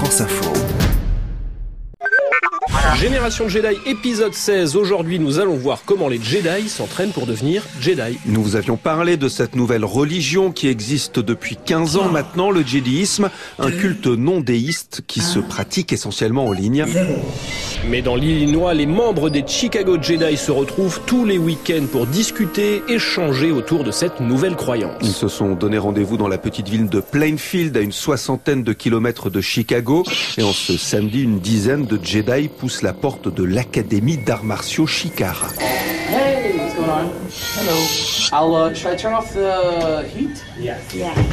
France Info. Génération Jedi épisode 16. Aujourd'hui, nous allons voir comment les Jedi s'entraînent pour devenir Jedi. Nous vous avions parlé de cette nouvelle religion qui existe depuis 15 ans maintenant, le Jediisme, un culte non déiste qui se pratique essentiellement en ligne. Mais dans l'Illinois, les membres des Chicago Jedi se retrouvent tous les week-ends pour discuter, échanger autour de cette nouvelle croyance. Ils se sont donné rendez-vous dans la petite ville de Plainfield, à une soixantaine de kilomètres de Chicago. Et en ce samedi, une dizaine de Jedi poussent la porte de l'Académie d'arts martiaux Shikara. Hey, what's going on? Hello. I'll, uh, should I turn off the heat? Yeah.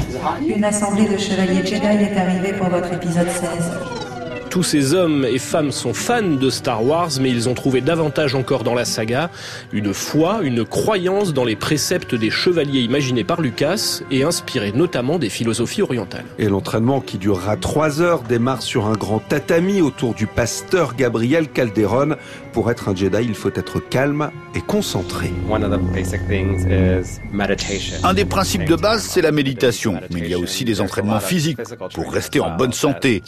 Is it hot in here? Une assemblée de chevaliers Jedi est arrivée pour votre épisode 16. Tous ces hommes et femmes sont fans de Star Wars, mais ils ont trouvé davantage encore dans la saga une foi, une croyance dans les préceptes des chevaliers imaginés par Lucas et inspirés notamment des philosophies orientales. Et l'entraînement qui durera trois heures démarre sur un grand tatami autour du pasteur Gabriel Calderon. Pour être un Jedi, il faut être calme et concentré. One of the basic things is meditation. Un des principes de base, c'est la méditation, mais il y a aussi des entraînements physiques pour rester en bonne santé.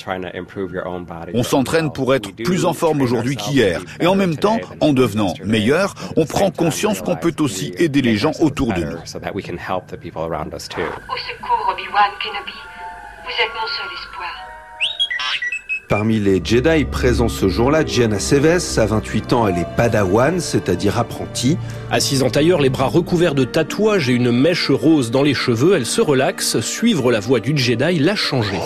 On s'entraîne pour être plus en forme aujourd'hui qu'hier. Et en même temps, en devenant meilleur, on prend conscience qu'on peut aussi aider les gens autour de nous. So that we can help the people around us too. Au secours, Obi-Wan Kenobi. Vous êtes mon seul espoir. Parmi les Jedi présents ce jour-là, Gianna Seves, à 28 ans, elle est padawan, c'est-à-dire apprentie. Assise en tailleur, les bras recouverts de tatouages et une mèche rose dans les cheveux, elle se relaxe. Suivre la voie du Jedi l'a changé.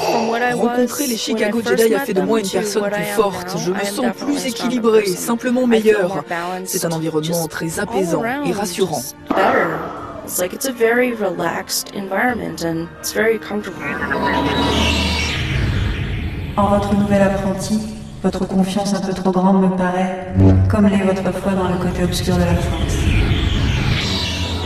Rencontrer les Chicago Jedi a fait de moi une personne plus forte. Je me sens plus équilibrée, simplement meilleure. C'est un environnement très apaisant et rassurant. It's like it's a very relaxed environment and it's very comfortable. En votre nouvel apprenti, votre confiance un peu trop grande me paraît, comme l'est votre foi dans le côté obscur de la force.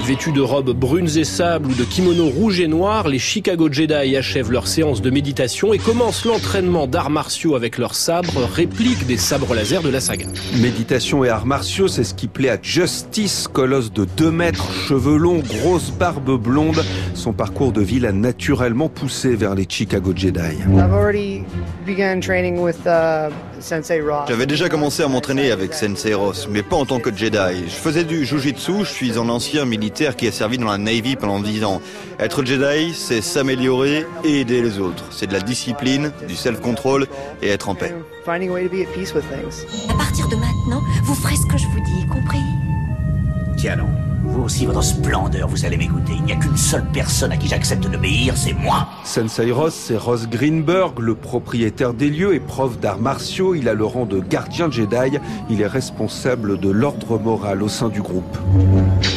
Vêtus de robes brunes et sable ou de kimonos rouges et noirs, les Chicago Jedi achèvent leur séance de méditation et commencent l'entraînement d'arts martiaux avec leurs sabres, répliques des sabres laser de la saga. Méditation et arts martiaux, c'est ce qui plaît à Justice, colosse de 2 mètres, cheveux longs, grosse barbe blonde. Son parcours de vie l'a naturellement poussé vers les Chicago Jedi. I've already begun training with uh, Sensei Ross. J'avais déjà commencé à m'entraîner avec Sensei Ross, mais pas en tant que Jedi. Je faisais du Jujitsu, je suis un ancien militaire qui a servi dans la Navy pendant 10 ans. Être Jedi, c'est s'améliorer et aider les autres. C'est de la discipline, du self-control et être en paix. Finding a way to be at peace with things. À partir de maintenant, vous ferez ce que je vous dis, compris? Tiens non, vous aussi votre splendeur, vous allez m'écouter. Il n'y a qu'une seule personne à qui j'accepte d'obéir, c'est moi. Sensei Ross, c'est Ross Greenberg, le propriétaire des lieux et prof d'arts martiaux. Il a le rang de gardien Jedi. Il est responsable de l'ordre moral au sein du groupe.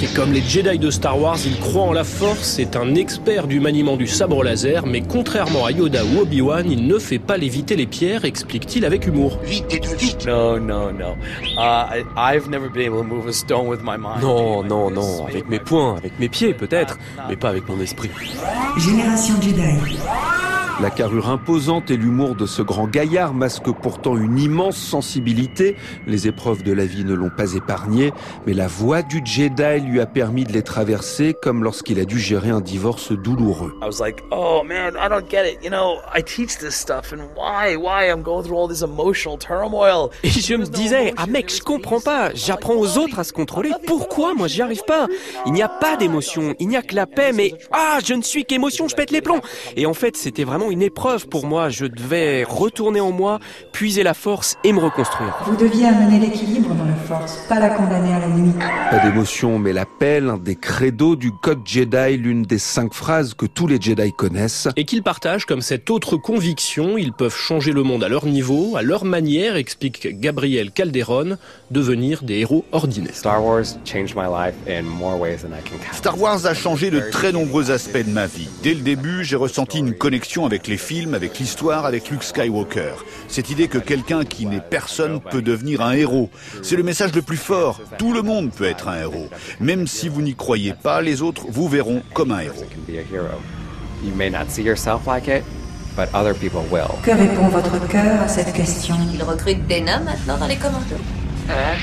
Et comme les Jedi de Star Wars, il croit en la force, c'est un expert du maniement du sabre laser, mais contrairement à Yoda ou Obi-Wan, il ne fait pas léviter les pierres, explique-t-il avec humour. Vite vite. No, no, no. Uh, I've never been able to move a stone with my mind. Non, non, non, avec mes poings, avec mes pieds peut-être, mais pas avec mon esprit. Génération Jedi. La carrure imposante et l'humour de ce grand gaillard masquent pourtant une immense sensibilité. Les épreuves de la vie ne l'ont pas épargné, mais la voie du Jedi lui a permis de les traverser comme lorsqu'il a dû gérer un divorce douloureux. I was like, oh man, I don't get it. You know, I teach this stuff and why, why I'm going through all this emotional turmoil? Et je me disais, ah mec, je comprends pas. J'apprends aux autres à se contrôler. Pourquoi moi j'y arrive pas? Il n'y a pas d'émotion, il n'y a que la paix, mais ah, je ne suis qu'émotion, je pète les plombs. Et en fait, c'était vraiment une épreuve pour moi. Je devais retourner en moi, puiser la force et me reconstruire. Vous deviez amener l'équilibre dans la force, pas la condamner à la nuit. Pas d'émotion, mais la paix, l'un des credos du code Jedi, l'une des cinq phrases que tous les Jedi connaissent. Et qu'ils partagent comme cette autre conviction, ils peuvent changer le monde à leur niveau, à leur manière, explique Gabriel Calderon, devenir des héros ordinaires. Star Wars changed my life in more ways than I can count. Star Wars a changé de très nombreux aspects de ma vie. Dès le début, j'ai ressenti une connexion avec les films, avec l'histoire, avec Luke Skywalker. Cette idée que quelqu'un qui n'est personne peut devenir un héros. C'est le message le plus fort. Tout le monde peut être un héros. Même si vous n'y croyez pas, les autres vous verront comme un héros. can be a hero. You may not see yourself like it, but other people will. Que répond votre cœur à cette question? Il recrute des nains maintenant dans les commandos Hein?